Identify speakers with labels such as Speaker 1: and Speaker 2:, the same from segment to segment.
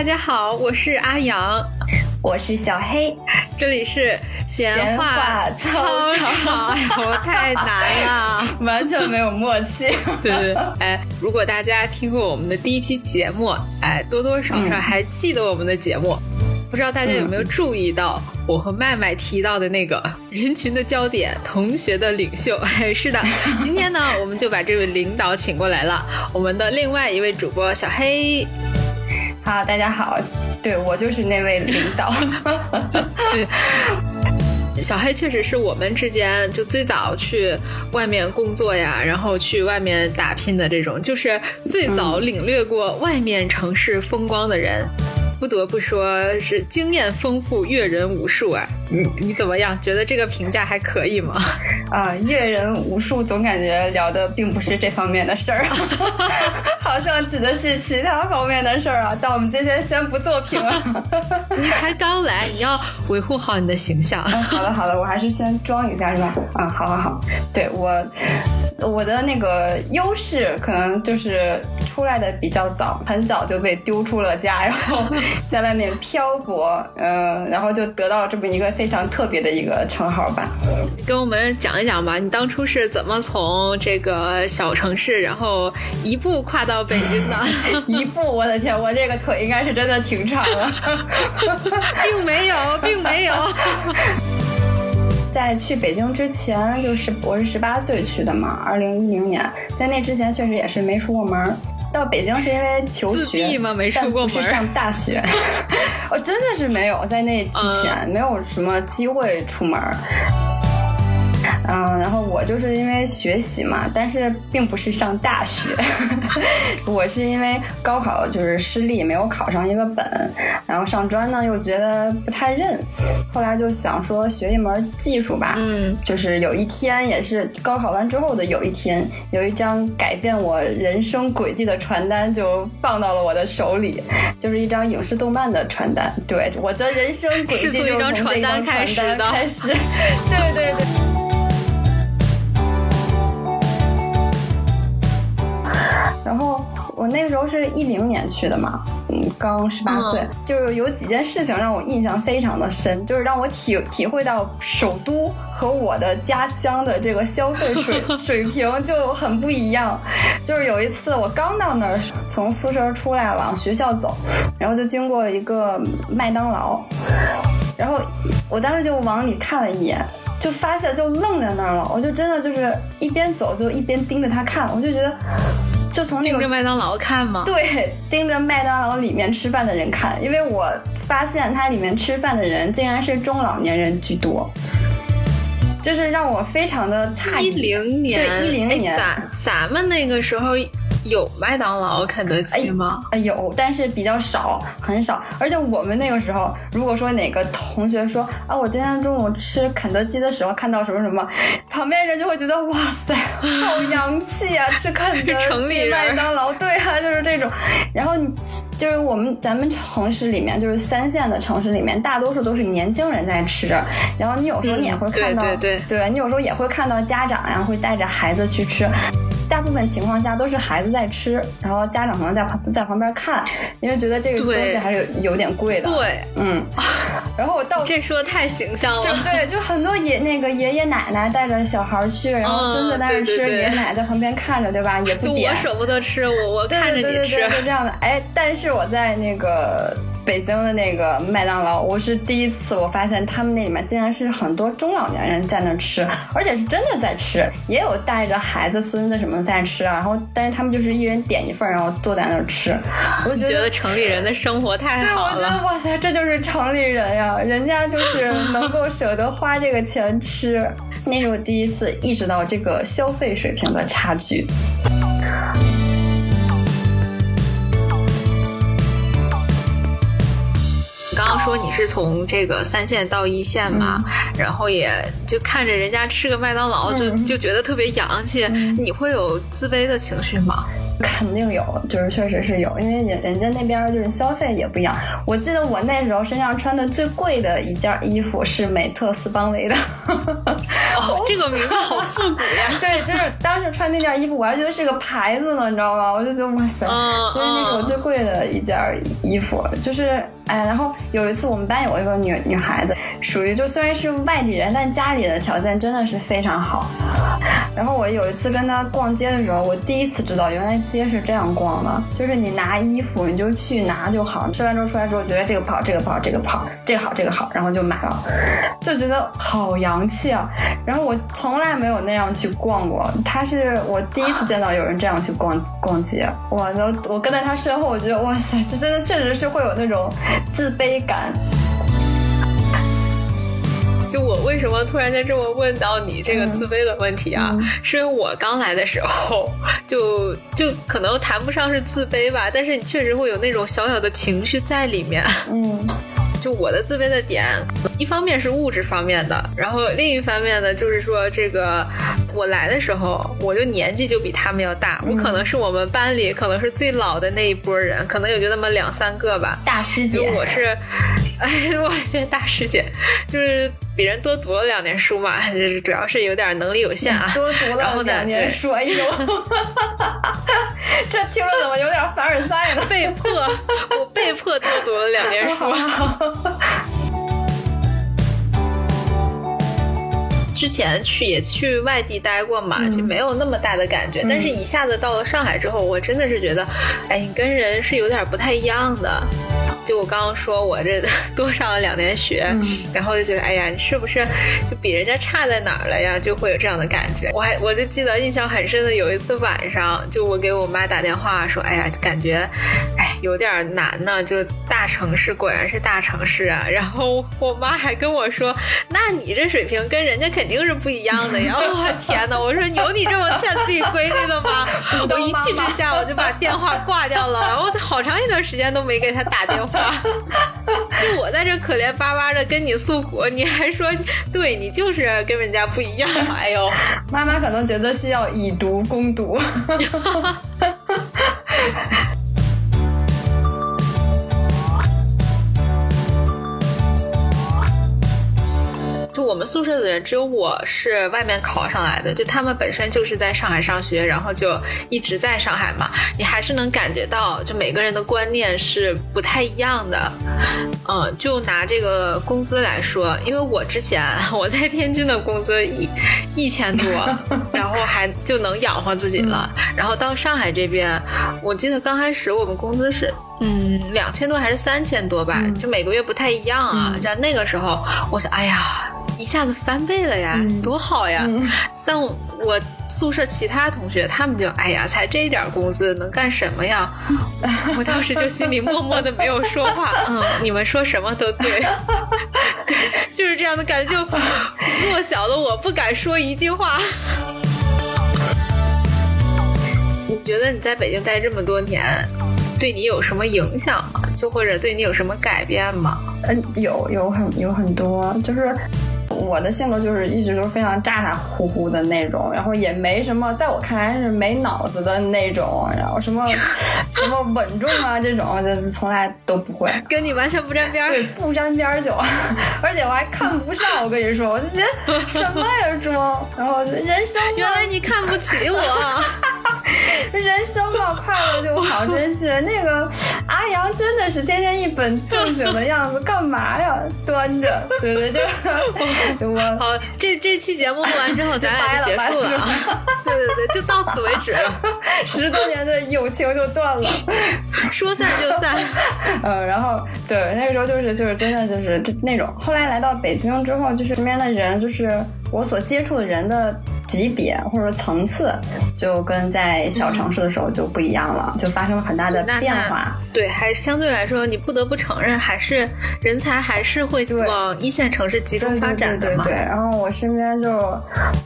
Speaker 1: 大家好，我是阿阳，
Speaker 2: 我是小黑，
Speaker 1: 这里是闲话操场，太难了，
Speaker 2: 完全没有默契。
Speaker 1: 对对，哎，如果大家听过我们的第一期节目，哎，多多少少还记得我们的节目。不知道大家有没有注意到我和麦麦提到的那个人群的焦点，同学的领袖？哎，是的，今天呢，我们就把这位领导请过来了，我们的另外一位主播小黑。
Speaker 2: 好，大家好，对我就是那位领导。
Speaker 1: 对，小黑确实是我们之间就最早去外面工作呀，然后去外面打拼的这种，就是最早领略过外面城市风光的人。不得不说是经验丰富、阅人无数啊！你 你怎么样？觉得这个评价还可以吗？
Speaker 2: 啊，阅人无数，总感觉聊的并不是这方面的事儿，好像指的是其他方面的事儿啊。但我们今天先不做评论。
Speaker 1: 你才刚来，你要维护好你的形象。
Speaker 2: 好的好的，我还是先装一下是吧？啊，好好好，对我我的那个优势可能就是出来的比较早，很早就被丢出了家，然后。在外面漂泊，嗯，然后就得到这么一个非常特别的一个称号吧。
Speaker 1: 跟我们讲一讲吧，你当初是怎么从这个小城市，然后一步跨到北京的？
Speaker 2: 一步，我的天，我这个腿应该是真的挺长的。
Speaker 1: 并没有，并没有。
Speaker 2: 在去北京之前，就是我是十八岁去的嘛，二零一零年，在那之前确实也是没出过门。到北京是因为求学
Speaker 1: 吗？没出过门。
Speaker 2: 是上大学，我 真的是没有在那之前没有什么机会出门。嗯，然后我就是因为学习嘛，但是并不是上大学，我是因为高考就是失利，没有考上一个本，然后上专呢又觉得不太认，后来就想说学一门技术吧，
Speaker 1: 嗯，
Speaker 2: 就是有一天也是高考完之后的有一天，有一张改变我人生轨迹的传单就放到了我的手里，就是一张影视动漫的传单，对，我的人生轨迹就从这张传单开始的，开始，对 对对。然后我那个时候是一零年去的嘛，嗯，刚十八岁，就是有几件事情让我印象非常的深，就是让我体体会到首都和我的家乡的这个消费水 水平就很不一样。就是有一次我刚到那儿，从宿舍出来往学校走，然后就经过了一个麦当劳，然后我当时就往里看了一眼，就发现就愣在那儿了，我就真的就是一边走就一边盯着他看，我就觉得。就从
Speaker 1: 盯着麦当劳看吗？
Speaker 2: 对，盯着麦当劳里面吃饭的人看，因为我发现它里面吃饭的人竟然是中老年人居多，就是让我非常的诧异。
Speaker 1: 一零年，
Speaker 2: 对，一零年，
Speaker 1: 咱咱们那个时候。有麦当劳、肯德基吗？
Speaker 2: 有，但是比较少，很少。而且我们那个时候，如果说哪个同学说啊，我今天中午吃肯德基的时候看到什么什么，旁边人就会觉得哇塞，好洋气啊，吃肯德 基、麦当劳，对啊，就是这种。然后你就是我们咱们城市里面，就是三线的城市里面，大多数都是年轻人在吃。然后你有时候你也会看到，
Speaker 1: 对对
Speaker 2: 对，对你有时候也会看到家长呀，会带着孩子去吃。大部分情况下都是孩子在吃，然后家长可能在旁在旁边看，因为觉得这个东西还是有有点贵的。
Speaker 1: 对，
Speaker 2: 嗯。然后我到
Speaker 1: 这说的太形象了。
Speaker 2: 对，就很多爷那个爷爷奶奶带着小孩去，然后孙子在那吃，爷爷奶奶在旁边看着，对吧？也不点。
Speaker 1: 就我舍不得吃，我我看着你吃，
Speaker 2: 是这样的。哎，但是我在那个。北京的那个麦当劳，我是第一次，我发现他们那里面竟然是很多中老年人在那吃，而且是真的在吃，也有带着孩子、孙子什么在吃啊。然后，但是他们就是一人点一份，然后坐在那儿吃。我
Speaker 1: 觉得城里人的生活太好了。
Speaker 2: 对，我觉得哇塞，这就是城里人呀，人家就是能够舍得花这个钱吃。那是我第一次意识到这个消费水平的差距。
Speaker 1: 说你是从这个三线到一线嘛，然后也就看着人家吃个麦当劳就就觉得特别洋气，你会有自卑的情绪吗？
Speaker 2: 肯定有，就是确实是有，因为人人家那边就是消费也不一样。我记得我那时候身上穿的最贵的一件衣服是美特斯邦威的。
Speaker 1: 哦，这个名字好复古呀！
Speaker 2: 对，就是当时穿那件衣服，我还觉得是个牌子呢，你知道吗？我就觉得哇塞，所以那是我最贵的一件衣服，就是哎，然后有一次我们班有一个女女孩子，属于就虽然是外地人，但家里的条件真的是非常好。然后我有一次跟她逛街的时候，我第一次知道原来街是这样逛的，就是你拿衣服你就去拿就好，吃完之后出来之后觉得这个不好，这个不好，这个不好，这个好，这个好，然后就买了，就觉得好洋气啊。然后我从来没有那样去逛过，她是我第一次见到有人这样去逛逛街。我都我跟在她身后，我觉得哇塞，这真的确实是会有那种自卑感。
Speaker 1: 就我为什么突然间这么问到你这个自卑的问题啊？是因为我刚来的时候，就就可能谈不上是自卑吧，但是你确实会有那种小小的情绪在里面。
Speaker 2: 嗯。
Speaker 1: 就我的自卑的点，一方面是物质方面的，然后另一方面呢，就是说这个我来的时候，我就年纪就比他们要大，我可能是我们班里可能是最老的那一波人，可能也就那么两三个吧。
Speaker 2: 大师姐，
Speaker 1: 我是，哎，我天，大师姐，就是比人多读了两年书嘛，就 是主要是有点能力有限啊。
Speaker 2: 多读了两年书，哎呦，这听着怎么有点凡尔赛呢？
Speaker 1: 被迫，我被迫多读了两年书。之前去也去外地待过嘛，就没有那么大的感觉。但是一下子到了上海之后，我真的是觉得，哎，你跟人是有点不太一样的。就我刚刚说，我这 多上了两年学，然后就觉得，哎呀，你是不是就比人家差在哪儿了呀？就会有这样的感觉。我还我就记得印象很深的有一次晚上，就我给我妈打电话说，哎呀，感觉，哎，有点难呢。就大城市果然是大城市啊。然后我妈还跟我说，那你这水平跟人家肯定是不一样的呀。我天哪！我说有你这么劝自己闺女的吗？我一气之下我就把电话挂掉了。然后好长一段时间都没给她打电话。就我在这可怜巴巴的跟你诉苦，你还说对你就是跟人家不一样。哎呦，
Speaker 2: 妈妈可能觉得需要以毒攻毒。
Speaker 1: 们宿舍的人只有我是外面考上来的，就他们本身就是在上海上学，然后就一直在上海嘛。你还是能感觉到，就每个人的观念是不太一样的。嗯，就拿这个工资来说，因为我之前 我在天津的工资一一千多，然后还就能养活自己了。然后到上海这边，我记得刚开始我们工资是嗯两千多还是三千多吧，就每个月不太一样啊。然后那个时候，我想，哎呀。一下子翻倍了呀，多好呀！但我宿舍其他同学他们就哎呀，才这一点工资能干什么呀？我当时就心里默默的没有说话。嗯，你们说什么都对，对，就是这样的感觉。就弱小的我不敢说一句话。你觉得你在北京待这么多年，对你有什么影响吗？就或者对你有什么改变吗？
Speaker 2: 嗯，有，有很有很多，就是。我的性格就是一直都是非常咋咋呼呼的那种，然后也没什么，在我看来是没脑子的那种，然后什么什么稳重啊这种，就是从来都不会，
Speaker 1: 跟你完全不沾边儿，
Speaker 2: 对，不沾边儿就，而且我还看不上，我跟你说，我就觉得 什么呀装，然后人生，
Speaker 1: 原来你看不起我，
Speaker 2: 人生嘛快乐就好，真是。那个阿阳真的是天天一本正经的样子，干嘛呀，端着，对 对对。
Speaker 1: 我 好，这这期节目录完之后，咱俩就结束了啊！对对对，就到此为止了，
Speaker 2: 十多年的友情就断了，
Speaker 1: 说散就散。
Speaker 2: 呃，然后对那个时候就是就是真的就是那种，后来来到北京之后，就是身边的人，就是我所接触的人的。级别或者说层次，就跟在小城市的时候就不一样了，就发生了很大的变化。
Speaker 1: 对，还相对来说，你不得不承认，还是人才还是会往一线城市集中发展
Speaker 2: 的嘛。对，然后我身边就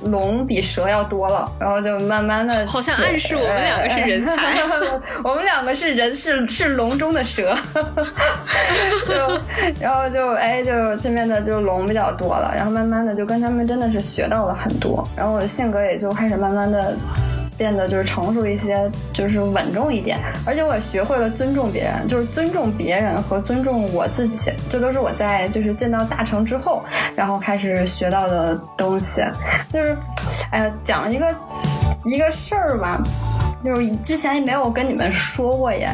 Speaker 2: 龙比蛇要多了，然后就慢慢的，
Speaker 1: 好像暗示我们两个是人才，
Speaker 2: 我们两个是人，是是龙中的蛇。就然后就哎，就身边的就龙比较多了，然后慢慢的就跟他们真的是学到了很多，然后我。性格也就开始慢慢的变得就是成熟一些，就是稳重一点，而且我也学会了尊重别人，就是尊重别人和尊重我自己，这都是我在就是见到大成之后，然后开始学到的东西。就是，哎呀，讲一个一个事儿吧。就是之前也没有跟你们说过耶，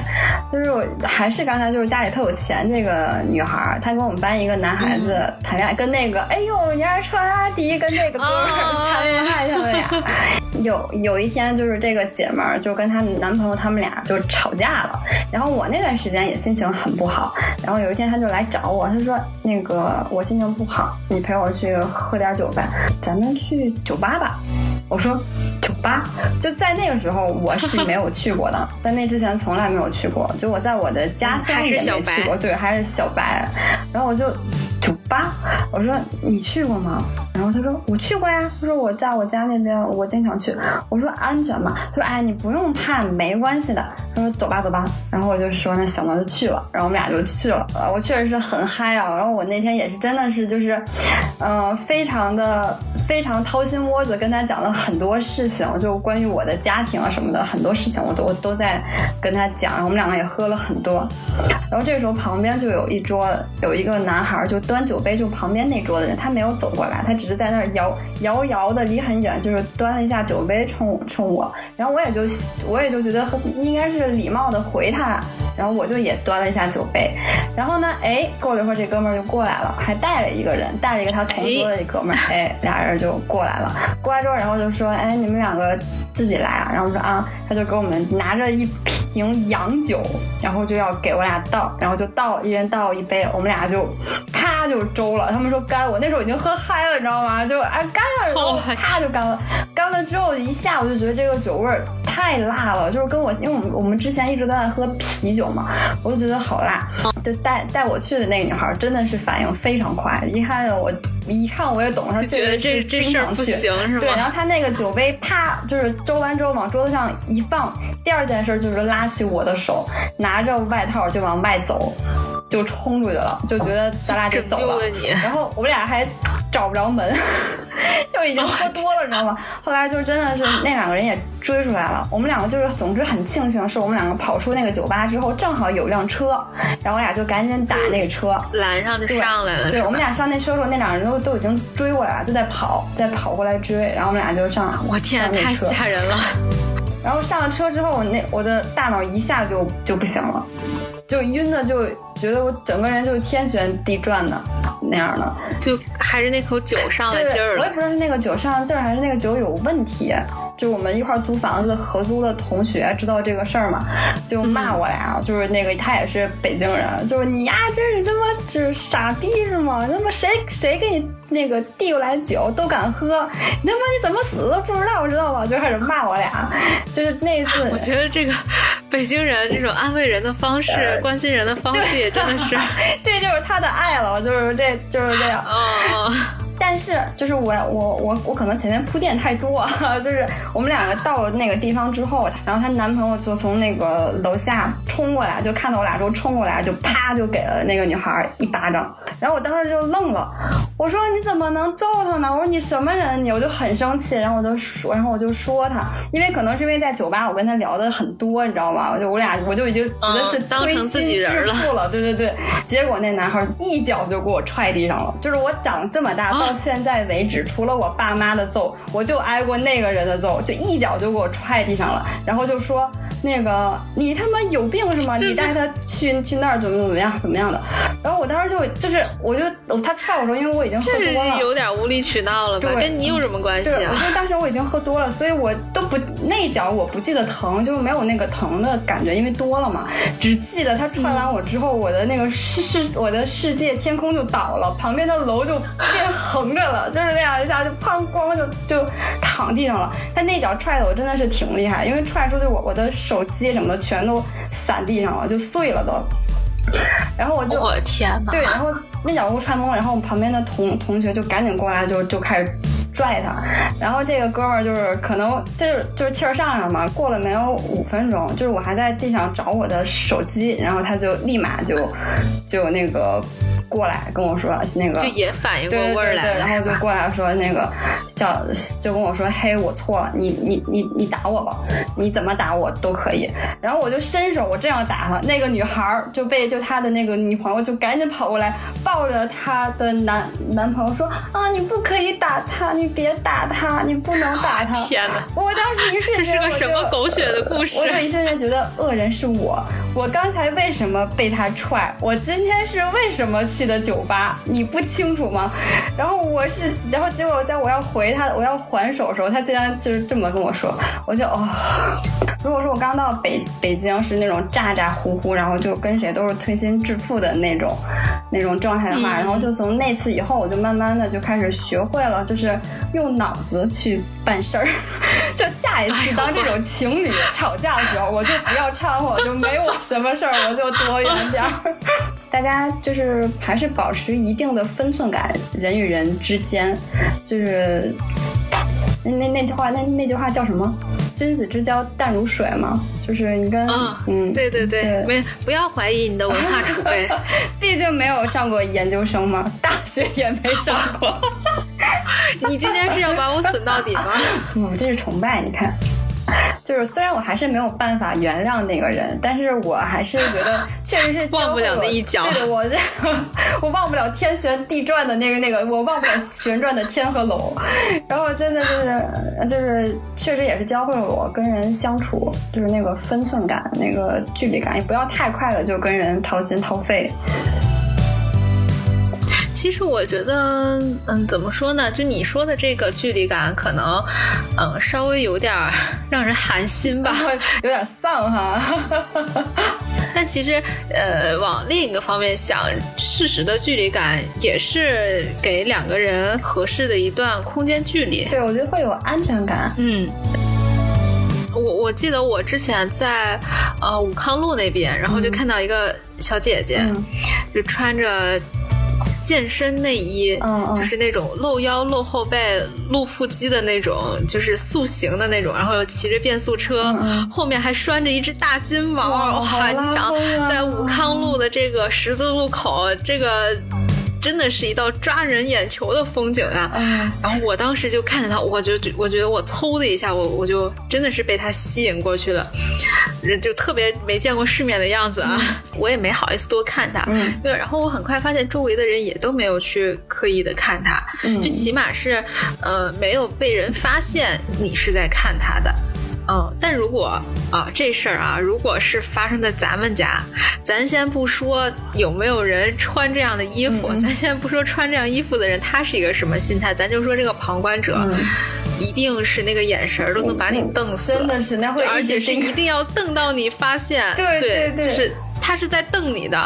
Speaker 2: 就是我还是刚才就是家里特有钱这个女孩，她跟我们班一个男孩子谈恋爱，跟那个哎呦你爱穿阿迪跟那个哥们谈恋爱他们俩。有有一天就是这个姐们儿就跟她男朋友他们俩就吵架了，然后我那段时间也心情很不好，然后有一天她就来找我，她说那个我心情不好，你陪我去喝点酒吧，咱们去酒吧吧。我说酒吧就在那个时候，我是没有去过的，在那之前从来没有去过。就我在我的家乡也没去过，对，还是小白。然后我就酒吧，我说你去过吗？然后他说我去过呀，他说我在我家那边，我经常去。我说安全吗？他说哎，你不用怕，没关系的。他说走吧走吧。然后我就说那行了就去了。然后我们俩就去了。我确实是很嗨啊。然后我那天也是真的是就是，嗯，非常的非常掏心窝子跟他讲了很多事情，就关于我的家庭啊什么的很多事情我都我都在跟他讲。然后我们两个也喝了很多。然后这时候旁边就有一桌有一个男孩就端酒杯，就旁边那桌的人他没有走过来，他。只是在那儿摇摇摇的，离很远，就是端了一下酒杯冲冲我，然后我也就我也就觉得应该是礼貌的回他，然后我就也端了一下酒杯，然后呢，哎，过了一会儿这哥们儿就过来了，还带了一个人，带了一个他同桌的一哥们儿，哎，俩人就过来了，过来之后，然后就说，哎，你们两个自己来啊，然后说啊，他就给我们拿着一瓶洋酒，然后就要给我俩倒，然后就倒一人倒一杯，我们俩就啪就周了，他们说干，我那时候已经喝嗨了，你知道。知道吗？就哎干了，然后啪就干了，干了之后一下我就觉得这个酒味儿太辣了，就是跟我因为我们我们之前一直都在喝啤酒嘛，我就觉得好辣。就带带我去的那个女孩真的是反应非常快，一看我一看我也懂，说
Speaker 1: 觉得这这事儿不行是
Speaker 2: 吧？对，然后她那个酒杯啪就是周完之后往桌子上一放，第二件事就是拉起我的手，拿着外套就往外走。就冲出去了，就觉得咱俩就走了。然后我们俩还找不着门，就已经喝多了，你知道吗？后来就真的是那两个人也追出来了。我们两个就是，总之很庆幸，是我们两个跑出那个酒吧之后，正好有辆车，然后我俩就赶紧打那个车
Speaker 1: 拦上就上来了。
Speaker 2: 对，我们俩上那车的时候，那两个人都都已经追过来了，就在跑，在跑过来追。然后我们俩就上，
Speaker 1: 我天，太吓人了。
Speaker 2: 然后上了车之后，我那我的大脑一下就就不行了，就晕的就。觉得我整个人就是天旋地转的那样的，
Speaker 1: 就还是那口酒上了劲儿了。
Speaker 2: 我也不知道是那个酒上了劲儿，还是那个酒有问题。就我们一块租房子合租的同学知道这个事儿嘛，就骂我俩。就是那个他也是北京人，就是你呀，这是他妈就是傻逼是吗？他妈谁谁给你那个递过来酒都敢喝，你他妈你怎么死都不知道，知道吗？就开始骂我俩。就是那次，
Speaker 1: 我觉得这个北京人这种安慰人的方式、关心人的方式也真的是，
Speaker 2: 这就是他的爱了，就是这就是这样。
Speaker 1: 哦。
Speaker 2: 但是，就是我我我我可能前面铺垫太多，就是我们两个到了那个地方之后，然后她男朋友就从那个楼下冲过来，就看到我俩之后冲过来，就啪就给了那个女孩一巴掌。然后我当时就愣了，我说你怎么能揍他呢？我说你什么人你？我就很生气，然后我就说，然后我就说他，因为可能是因为在酒吧我跟他聊的很多，你知道吗？我就我俩我就已经觉得是
Speaker 1: 当成自己人
Speaker 2: 了，对对对。结果那男孩一脚就给我踹地上了，就是我长这么大。到到现在为止，除了我爸妈的揍，我就挨过那个人的揍，就一脚就给我踹地上了，然后就说。那个你他妈有病是吗？你带他去去那儿怎么怎么样怎么样的？然后我当时就就是我就他踹我时候，因为我已经喝多
Speaker 1: 了，有点无理取闹了吧？跟你有什么关系啊？
Speaker 2: 我说当时我已经喝多了，所以我都不那一脚我不记得疼，就是没有那个疼的感觉，因为多了嘛。只记得他踹完我之后，我的那个世世我的世界天空就倒了，旁边的楼就变横着了，就是那样一下就砰咣就就躺地上了。他那脚踹的我真的是挺厉害，因为踹出去我我的。手机什么的全都散地上了，就碎了都。然后我就
Speaker 1: 我的天呐！
Speaker 2: 对，然后那脚给我踹懵了，然后我们旁边的同同学就赶紧过来，就就开始拽他。然后这个哥们儿就是可能就是就是气儿上来了嘛，过了没有五分钟，就是我还在地上找我的手机，然后他就立马就就那个。过来跟我说那个，
Speaker 1: 就也反应过味儿来
Speaker 2: 了，然后就过来说那个小就跟我说，嘿，我错了，你你你你打我吧，你怎么打我都可以。然后我就伸手，我正要打他，那个女孩就被就他的那个女朋友就赶紧跑过来抱着他的男男朋友说啊，你不可以打他，你别打他，你不能打他。
Speaker 1: 天哪！
Speaker 2: 我当时一瞬
Speaker 1: 间，这是个什么狗血的故事？
Speaker 2: 我有一瞬间觉得恶人是我，我刚才为什么被他踹？我今天是为什么去的酒吧？你不清楚吗？然后我是，然后结果在我要回他，我要还手的时候，他竟然就是这么跟我说，我就哦。如果说我刚到北北京是那种咋咋呼呼，然后就跟谁都是推心置腹的那种那种状态的话，然后就从那次以后，我就慢慢的就开始学会了，就是用脑子去办事儿。就下一次当这种情侣吵架的时候，我就不要掺和，就没我什么事儿，我就躲远点儿。大家就是还是保持一定的分寸感，人与人之间，就是那那那句话，那那句话叫什么？君子之交淡如水嘛，就是你跟
Speaker 1: 嗯，对对对，没不要怀疑你的文化储备，
Speaker 2: 毕竟没有上过研究生嘛，大学也没上过。
Speaker 1: 你今天是要把我损到底吗？
Speaker 2: 嗯，这是崇拜，你看。就是虽然我还是没有办法原谅那个人，但是我还是觉得 确实是
Speaker 1: 忘不了那一脚。
Speaker 2: 对的，我这我忘不了天旋地转的那个那个，我忘不了旋转的天和楼。然后真的就是就是确实也是教会了我跟人相处，就是那个分寸感、那个距离感，也不要太快的就跟人掏心掏肺。
Speaker 1: 其实我觉得，嗯，怎么说呢？就你说的这个距离感，可能，嗯，稍微有点让人寒心吧，
Speaker 2: 有点丧哈。
Speaker 1: 但其实，呃，往另一个方面想，适时的距离感也是给两个人合适的一段空间距离。
Speaker 2: 对，我觉得会有安全感。
Speaker 1: 嗯，我我记得我之前在呃武康路那边，然后就看到一个小姐姐，就穿着。健身内衣，就是那种露腰、露后背、露腹肌的那种，就是塑形的那种，然后又骑着变速车，后面还拴着一只大金毛。哇，你想在武康路的这个十字路口，这个。真的是一道抓人眼球的风景啊！然后我当时就看着他，我就我觉得我嗖的一下，我我就真的是被他吸引过去了，就特别没见过世面的样子啊！我也没好意思多看他，对。然后我很快发现周围的人也都没有去刻意的看他，就起码是呃没有被人发现你是在看他的。嗯，但如果啊这事儿啊，如果是发生在咱们家，咱先不说有没有人穿这样的衣服，咱先不说穿这样衣服的人他是一个什么心态，咱就说这个旁观者，一定是那个眼神儿都能把你瞪死，
Speaker 2: 真的是那会，
Speaker 1: 而且是一定要瞪到你发现，
Speaker 2: 对对
Speaker 1: 对，就是他是在瞪你的，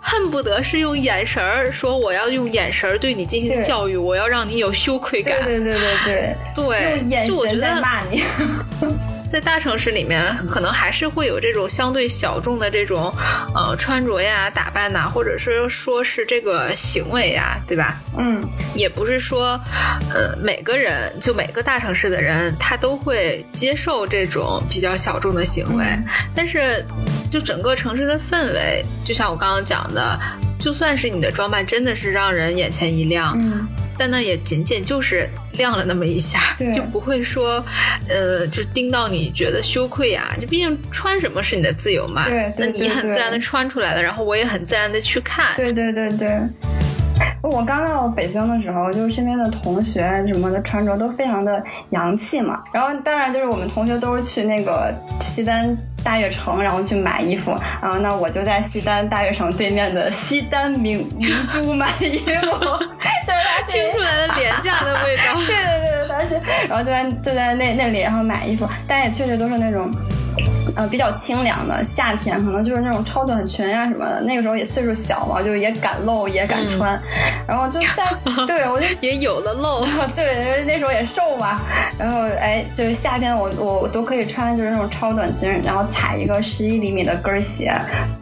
Speaker 1: 恨不得是用眼神儿说我要用眼神儿对你进行教育，我要让你有羞愧感，
Speaker 2: 对对对对
Speaker 1: 对，
Speaker 2: 用眼神在骂你。
Speaker 1: 在大城市里面，可能还是会有这种相对小众的这种，呃，穿着呀、打扮呐，或者是说是这个行为呀，对吧？
Speaker 2: 嗯，
Speaker 1: 也不是说，呃，每个人就每个大城市的人，他都会接受这种比较小众的行为。但是，就整个城市的氛围，就像我刚刚讲的，就算是你的装扮真的是让人眼前一亮，
Speaker 2: 嗯，
Speaker 1: 但那也仅仅就是。亮了那么一下，就不会说，呃，就盯到你觉得羞愧呀。就毕竟穿什么是你的自由嘛，
Speaker 2: 那
Speaker 1: 你很自然的穿出来了，然后我也很自然的去看。
Speaker 2: 对对对对。我刚到北京的时候，就是身边的同学什么的穿着都非常的洋气嘛。然后当然就是我们同学都是去那个西单大悦城，然后去买衣服。然后那我就在西单大悦城对面的西单名名都买衣服，就是他
Speaker 1: 听出来的廉价的味道。
Speaker 2: 对 对对，他是，然后就在就在那那里，然后买衣服，但也确实都是那种。呃，比较清凉的夏天，可能就是那种超短裙呀什么的。那个时候也岁数小嘛，就也敢露，也敢穿。然后就在，对我就
Speaker 1: 也有的露。
Speaker 2: 对，因为那时候也瘦嘛。然后哎，就是夏天我我都可以穿，就是那种超短裙，然后踩一个十一厘米的跟鞋，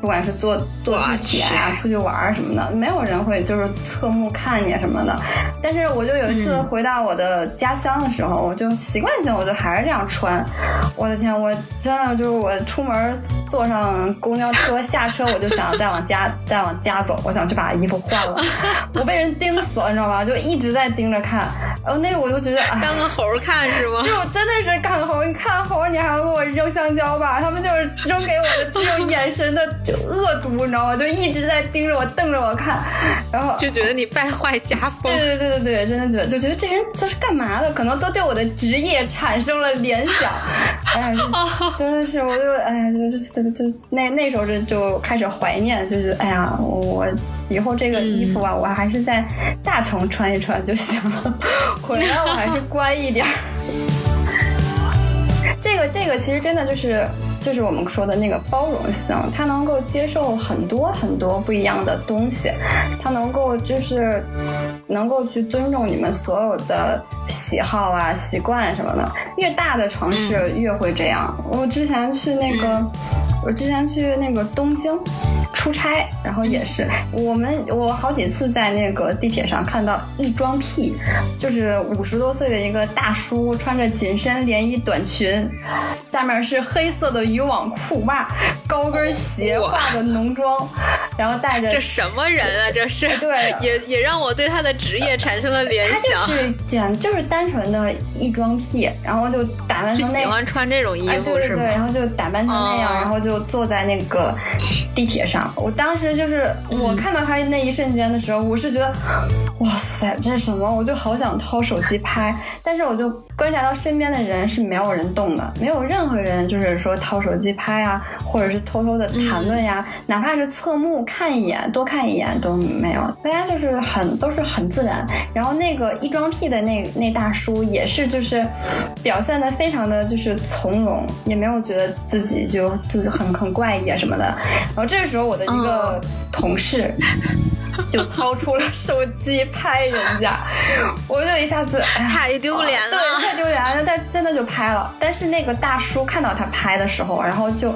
Speaker 2: 不管是坐坐地铁啊、出去玩啊什么的，没有人会就是侧目看你什么的。但是我就有一次回到我的家乡的时候，我就习惯性我就还是这样穿。我的天，我真的就。我出门坐上公交车下车，我就想再往家再往家走，我想去把衣服换了。我被人盯死了，你知道吗？就一直在盯着看。然后那个我就觉得，
Speaker 1: 当个猴看是吗？
Speaker 2: 就真的是干猴。你看猴，你还要给我扔香蕉吧？他们就是扔给我的这种眼神的恶毒，你知道吗？就一直在盯着我，瞪着我看，然后
Speaker 1: 就觉得你败坏家风。
Speaker 2: 对对对对对，真的觉得就觉得这人这是干嘛的？可能都对我的职业产生了联想。哎呀，真的是，我就哎呀，就就就那那时候就就开始怀念，就是哎呀，我以后这个衣服啊，我还是在大城穿一穿就行了，回来我还是 乖一点。这个这个其实真的就是就是我们说的那个包容性，他能够接受很多很多不一样的东西，他能够就是能够去尊重你们所有的喜好啊、习惯什么的。越大的城市越会这样。我之前去那个，我之前去那个东京。出差，然后也是我们，我好几次在那个地铁上看到一装癖，就是五十多岁的一个大叔，穿着紧身连衣短裙，下面是黑色的渔网裤袜，高跟鞋，化的浓妆，然后带着
Speaker 1: 这什么人啊？这是
Speaker 2: 对，
Speaker 1: 也也让我对他的职业产生了联想。
Speaker 2: 他就是 简就是单纯的异装癖，然后就打扮成那
Speaker 1: 喜欢穿这种衣服
Speaker 2: 是吗？然后就打扮成那样，然后就坐在那个地铁上。我当时就是我看到他那一瞬间的时候，我是觉得，哇塞，这是什么？我就好想掏手机拍，但是我就观察到身边的人是没有人动的，没有任何人就是说掏手机拍啊，或者是偷偷的谈论呀，哪怕是侧目看一眼、多看一眼都没有，大家就是很都是很自然。然后那个一装屁的那那大叔也是就是表现的非常的就是从容，也没有觉得自己就自己很很怪异啊什么的。然后这个时候我。的一个同事就掏出了手机拍人家，我就一下子哎
Speaker 1: 太丢脸了，
Speaker 2: 对，太丢脸了。但真的就拍了。但是那个大叔看到他拍的时候，然后就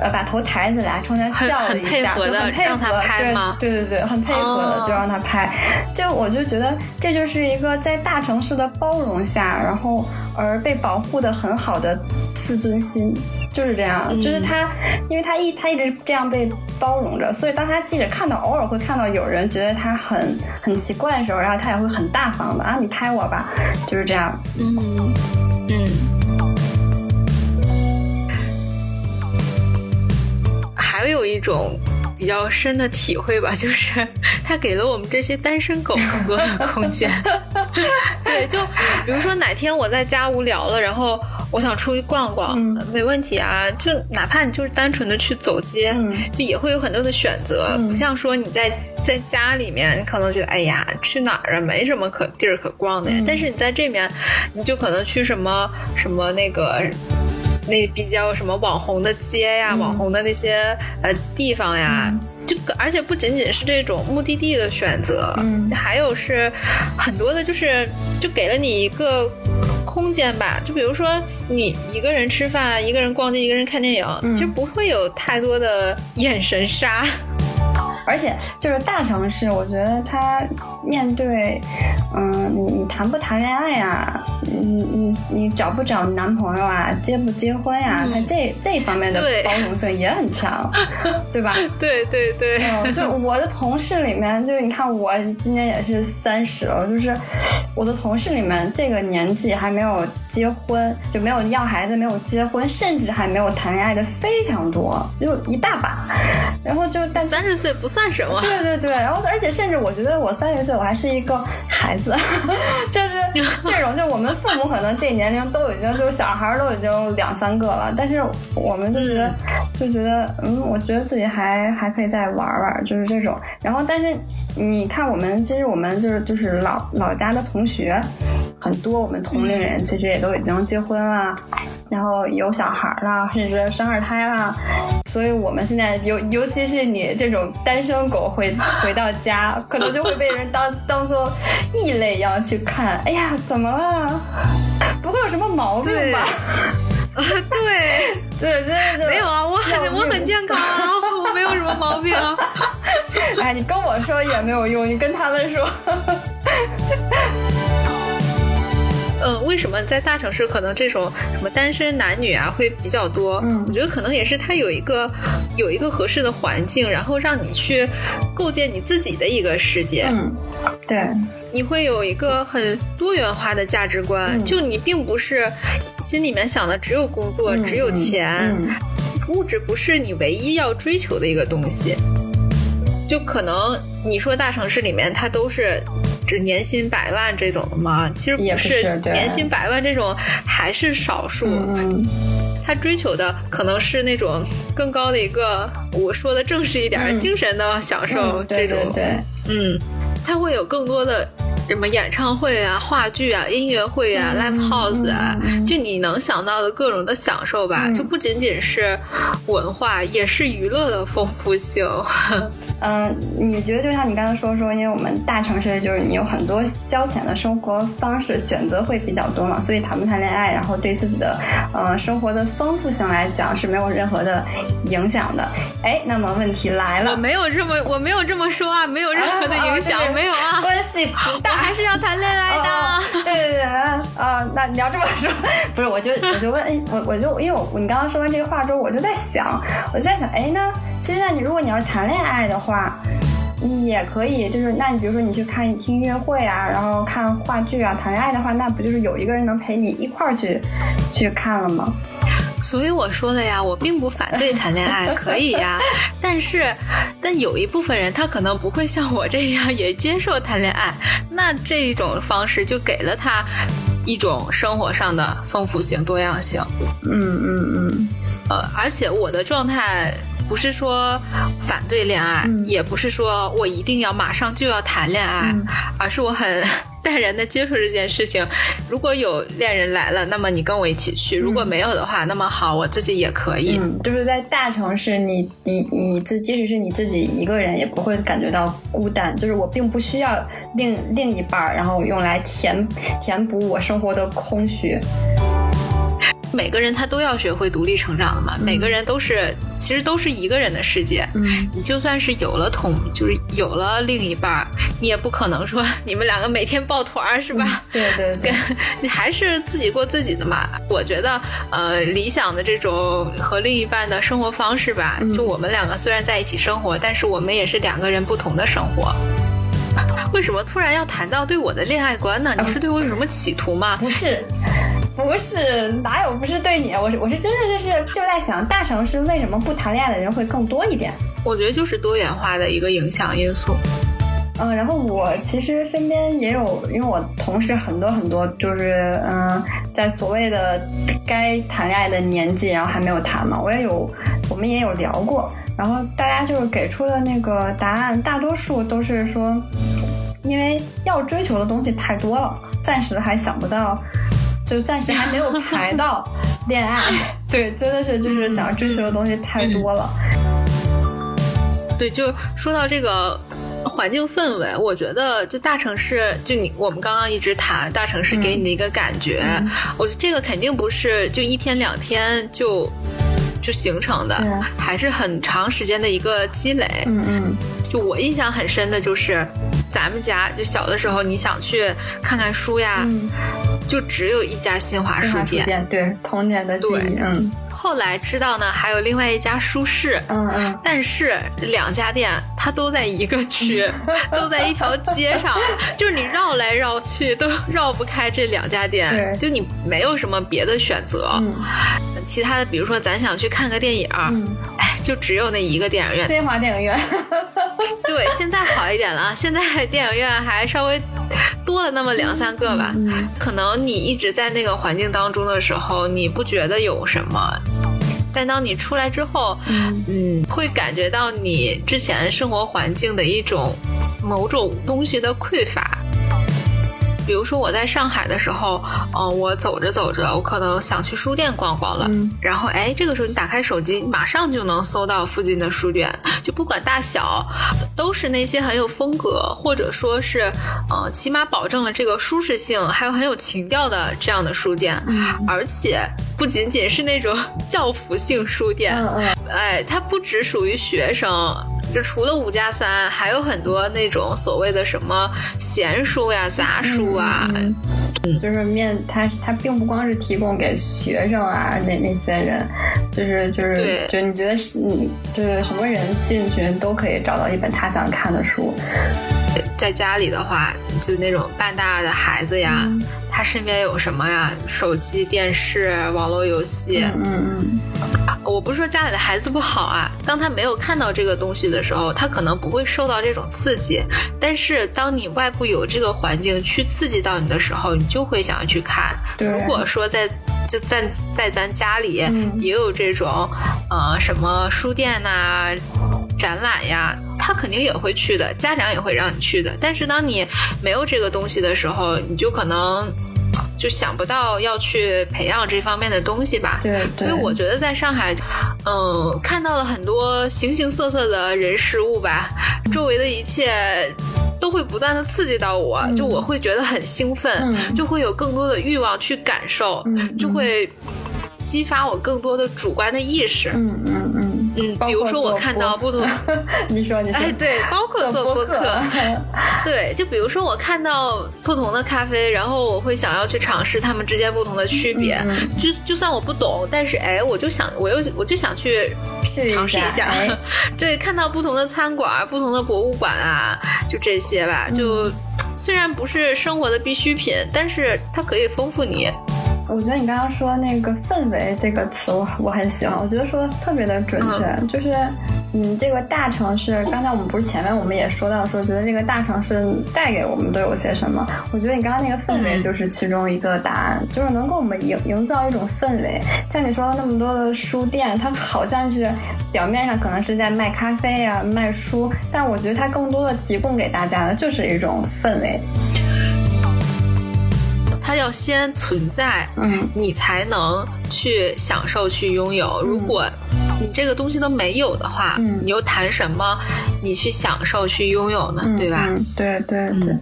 Speaker 2: 呃把头抬起来冲他笑了一下，就很配合
Speaker 1: 拍吗？
Speaker 2: 对对对，很配合的就让他拍。就我就觉得这就是一个在大城市的包容下，然后而被保护的很好的自尊心。就是这样，就是他，因为他一他一直这样被包容着，所以当他记者看到偶尔会看到有人觉得他很很奇怪的时候，然后他也会很大方的啊，你拍我吧，就是这样。
Speaker 1: 嗯嗯。还有一种比较深的体会吧，就是他给了我们这些单身狗更多的空间。对，就比如说哪天我在家无聊了，然后。我想出去逛逛，没问题啊。就哪怕你就是单纯的去走街，就也会有很多的选择。不像说你在在家里面，你可能觉得哎呀，去哪儿啊，没什么可地儿可逛的呀。但是你在这面，你就可能去什么什么那个那比较什么网红的街呀，网红的那些呃地方呀。就而且不仅仅是这种目的地的选择，还有是很多的，就是就给了你一个。空间吧，就比如说你一个人吃饭，一个人逛街，一个人看电影，其实不会有太多的眼神杀。
Speaker 2: 而且就是大城市，我觉得他面对，嗯，你你谈不谈恋爱呀？你你你找不找男朋友啊？结不结婚呀？他这这一方面的包容性也很强，对吧？
Speaker 1: 对 对对，
Speaker 2: 就 我的同事里面，就是你看我今年也是三十了，就是我的同事里面这个年纪还没有结婚，就没有要孩子，没有结婚，甚至还没有谈恋爱的非常多，就一大把。然后就但
Speaker 1: 三十岁不。算什么？
Speaker 2: 对对对，然后而且甚至我觉得我三十岁我还是一个孩子，就是 这种，就我们父母可能这年龄都已经就是小孩都已经两三个了，但是我们就觉得就觉得嗯，我觉得自己还还可以再玩玩，就是这种。然后但是你看我们其实我们就是就是老老家的同学很多，我们同龄人其实也都已经结婚了，然后有小孩啦，甚至生二胎啦。所以我们现在尤尤其是你这种单身狗回 回到家，可能就会被人当 当做异类一样去看。哎呀，怎么了？不会有什么毛病吧？
Speaker 1: 啊，对
Speaker 2: 对对对，
Speaker 1: 没有啊，我很我很健康啊，我没有什么毛病。
Speaker 2: 哎，你跟我说也没有用，你跟他们说。
Speaker 1: 嗯，嗯，为什么在大城市可能这种什么单身男女啊会比较多？
Speaker 2: 嗯
Speaker 1: 我觉得可能也是它有一个有一个合适的环境，然后让你去构建你自己的一个世界。
Speaker 2: 嗯，对，
Speaker 1: 你会有一个很多元化的价值观，
Speaker 2: 嗯
Speaker 1: 就你并不是心里面想的只有工作、
Speaker 2: 嗯
Speaker 1: 只有钱，
Speaker 2: 嗯
Speaker 1: 物质不是你唯一要追求的一个东西。就可能你说大城市里面它都是只年薪百万这种的吗？其实
Speaker 2: 也不是
Speaker 1: 年薪百万这种还是少数。
Speaker 2: 嗯
Speaker 1: 他追求的可能是那种更高的一个，我说的正式一点，
Speaker 2: 嗯
Speaker 1: 精神的享受
Speaker 2: 嗯，
Speaker 1: 这种。
Speaker 2: 对对，
Speaker 1: 嗯，他会有更多的什么演唱会啊、话剧啊、音乐会啊、
Speaker 2: 嗯
Speaker 1: live house 啊，就你能想到的各种的享受吧，
Speaker 2: 嗯
Speaker 1: 就不仅仅是文化，也是娱乐的丰富性。
Speaker 2: 嗯，你觉得就像你刚才说说，因为我们大城市就是你有很多消遣的生活方式，选择会比较多嘛，所以谈不谈恋爱，然后对自己的呃生活的丰富性来讲是没有任何的影响的。哎，那么问题来了，
Speaker 1: 我没有这么，我没有这么说啊，没有任何的影响，
Speaker 2: 啊啊
Speaker 1: 没有啊，
Speaker 2: 关系不
Speaker 1: 我，还是要谈恋爱的。
Speaker 2: 哦对对对，啊、啊那你要这么说，不是，我就我就问，哎，我我就因为我你刚刚说完这个话之后，我就在想，我就在想，哎，那其实那你如果你要是谈恋爱的话。你也可以，就是那你比如说你去看听音乐会啊，然后看话剧啊，谈恋爱的话，那不就是有一个人能陪你一块儿去去看了吗？
Speaker 1: 所以我说的呀，我并不反对谈恋爱，可以呀。但是，但有一部分人他可能不会像我这样也接受谈恋爱，那这种方式就给了他一种生活上的丰富性、多样性。
Speaker 2: 嗯嗯嗯
Speaker 1: 呃，而且我的状态不是说反对恋爱，
Speaker 2: 嗯
Speaker 1: 也不是说我一定要马上就要谈恋爱，
Speaker 2: 嗯
Speaker 1: 而是我很 淡然的接受这件事情。如果有恋人来了，那么你跟我一起去；如果没有的话，那么好，我自己也可以。
Speaker 2: 嗯，就是在大城市你，你你自即使是你自己一个人，也不会感觉到孤单。就是我并不需要另另一半，然后用来填填补我生活的空虚。
Speaker 1: 每个人他都要学会独立成长的嘛，每个人都是其实都是一个人的世界。
Speaker 2: 嗯
Speaker 1: 你就算是有了同，就是有了另一半，你也不可能说 你们两个每天抱团儿是吧？
Speaker 2: 对对对
Speaker 1: 跟，你还是自己过自己的嘛。我觉得，呃，理想的这种和另一半的生活方式吧，
Speaker 2: 嗯
Speaker 1: 就我们两个虽然在一起生活，但是我们也是两个人不同的生活。为什么突然要谈到对我的恋爱观呢？你是对我有什么企图吗？
Speaker 2: 不是。不是，哪有不是对你？我是我是真的就是就在想，大城市为什么不谈恋爱的人会更多一点？
Speaker 1: 我觉得就是多元化的一个影响因素。
Speaker 2: 嗯，然后我其实身边也有，因为我同事很多很多，就是嗯，在所谓的该谈恋爱的年纪，然后还没有谈嘛，我也有，我们也有聊过，然后大家就是给出的那个答案，大多数都是说，因为要追求的东西太多了，暂时还想不到，就暂时还没有排到恋爱，对，真的是就是想追求的东西太多了，
Speaker 1: 对，就说到这个环境氛围，我觉得就大城市，就你我们刚刚一直谈大城市给你的一个感觉，我觉得这个肯定不是就一天两天就就形成的
Speaker 2: 对，
Speaker 1: 还是很长时间的一个积累。
Speaker 2: 嗯嗯。
Speaker 1: 就我印象很深的就是。咱们家就小的时候，你想去看看书呀，
Speaker 2: 嗯，
Speaker 1: 就只有一家新华书
Speaker 2: 书
Speaker 1: 店。
Speaker 2: 对童年的记忆，嗯
Speaker 1: 后来知道呢，还有另外一家书市，
Speaker 2: 嗯嗯。
Speaker 1: 但是两家店它都在一个区，都在一条街上，就是你绕来绕去都绕不开这两家店，就你没有什么别的选择。
Speaker 2: 嗯
Speaker 1: 其他的，比如说咱想去看个电影，
Speaker 2: 嗯，
Speaker 1: 哎，就只有那一个电影院。
Speaker 2: 新华电影院，
Speaker 1: 对，现在好一点了，现在电影院还稍微多了那么两三个吧。
Speaker 2: 嗯
Speaker 1: 可能你一直在那个环境当中的时候，你不觉得有什么。但当你出来之后，
Speaker 2: 嗯
Speaker 1: 嗯，会感觉到你之前生活环境的一种某种东西的匮乏。比如说我在上海的时候，嗯、我走着走着，我可能想去书店逛逛了，
Speaker 2: 嗯。
Speaker 1: 然后哎，这个时候你打开手机，马上就能搜到附近的书店，就不管大小，都是那些很有风格，或者说是，呃，起码保证了这个舒适性，还有很有情调的这样的书店，
Speaker 2: 嗯。
Speaker 1: 而且不仅仅是那种教辅性书店，
Speaker 2: 嗯
Speaker 1: 哎，它不只属于学生。就除了五加三，还有很多那种所谓的什么闲书呀、杂书啊，
Speaker 2: 嗯就是面它它并不光是提供给学生啊那那些人，就是就是
Speaker 1: 对
Speaker 2: 就你觉得是嗯就是什么人进去都可以找到一本他想看的书，
Speaker 1: 在家里的话，就那种半大的孩子呀，
Speaker 2: 嗯
Speaker 1: 他身边有什么呀？手机、电视、网络游戏。
Speaker 2: 嗯嗯
Speaker 1: 我不是说家里的孩子不好啊，当他没有看到这个东西的时候，他可能不会受到这种刺激。但是当你外部有这个环境去刺激到你的时候，你就会想要去看。如果说在就在在咱家里
Speaker 2: 嗯
Speaker 1: 也有这种、呃什么书店呐、展览呀，他肯定也会去的，家长也会让你去的。但是当你没有这个东西的时候，你就可能就想不到要去培养这方面的东西吧。
Speaker 2: 对对，
Speaker 1: 所以我觉得在上海，嗯，看到了很多形形色色的人事物吧，周围的一切都会不断的刺激到我，就我会觉得很兴奋，
Speaker 2: 嗯
Speaker 1: 就会有更多的欲望去感受，
Speaker 2: 嗯
Speaker 1: 就会激发我更多的主观的意识。
Speaker 2: 嗯嗯嗯
Speaker 1: 嗯，
Speaker 2: 包括
Speaker 1: 比如说我看到不同，
Speaker 2: 你说你说，
Speaker 1: 哎，对，包括做
Speaker 2: 播
Speaker 1: 播客，对，就比如说我看到不同的咖啡，然后我会想要去尝试它们之间不同的区别。
Speaker 2: 嗯嗯
Speaker 1: 就就算我不懂，但是哎，我就想，我又我就想去尝试一下。
Speaker 2: 哎
Speaker 1: 对，看到不同的餐馆、不同的博物馆啊，就这些吧。就、虽然不是生活的必需品，但是它可以丰富你。
Speaker 2: 我觉得你刚刚说那个氛围这个词，我我很喜欢，我觉得说的特别的准确，就是嗯，这个大城市，刚才我们不是前面我们也说到说，觉得这个大城市带给我们都有些什么？我觉得你刚刚那个氛围
Speaker 1: 嗯
Speaker 2: 就是其中一个答案，就是能给我们营营造一种氛围。像你说的那么多的书店，它好像是表面上可能是在卖咖啡啊、卖书，但我觉得它更多的提供给大家的就是一种氛围。
Speaker 1: 它要先存在，
Speaker 2: 嗯，
Speaker 1: 你才能去享受、去拥有。如果你这个东西都没有的话，
Speaker 2: 嗯
Speaker 1: 你又谈什么你去享受、去拥有呢？
Speaker 2: 嗯
Speaker 1: 对吧？
Speaker 2: 嗯，对对对，